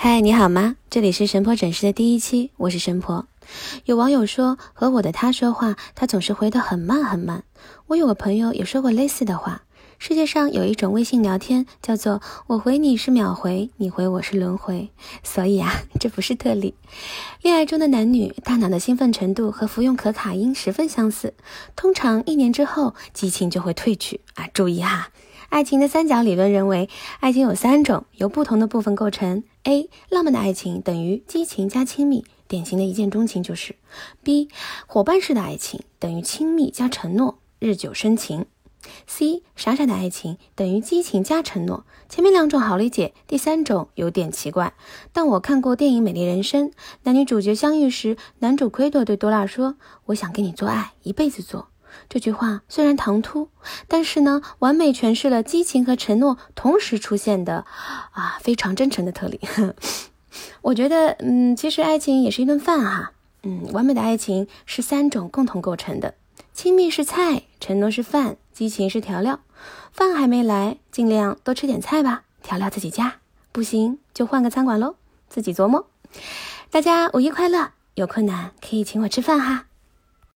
嗨，你好吗？这里是神婆诊室的第一期，我是神婆。有网友说和我的他说话，他总是回得很慢很慢。我有个朋友也说过类似的话。世界上有一种微信聊天，叫做我回你是秒回，你回我是轮回。所以啊，这不是特例。恋爱中的男女大脑的兴奋程度和服用可卡因十分相似，通常一年之后激情就会褪去啊。注意哈。爱情的三角理论认为，爱情有三种，由不同的部分构成。A. 浪漫的爱情等于激情加亲密，典型的一见钟情就是。B. 伙伴式的爱情等于亲密加承诺，日久生情。C. 傻傻的爱情等于激情加承诺。前面两种好理解，第三种有点奇怪。但我看过电影《美丽人生》，男女主角相遇时，男主奎多对多拉说：“我想跟你做爱，一辈子做。”这句话虽然唐突，但是呢，完美诠释了激情和承诺同时出现的啊非常真诚的特例。我觉得，嗯，其实爱情也是一顿饭哈。嗯，完美的爱情是三种共同构成的：亲密是菜，承诺是饭，激情是调料。饭还没来，尽量多吃点菜吧，调料自己加，不行就换个餐馆喽，自己琢磨。大家五一快乐，有困难可以请我吃饭哈。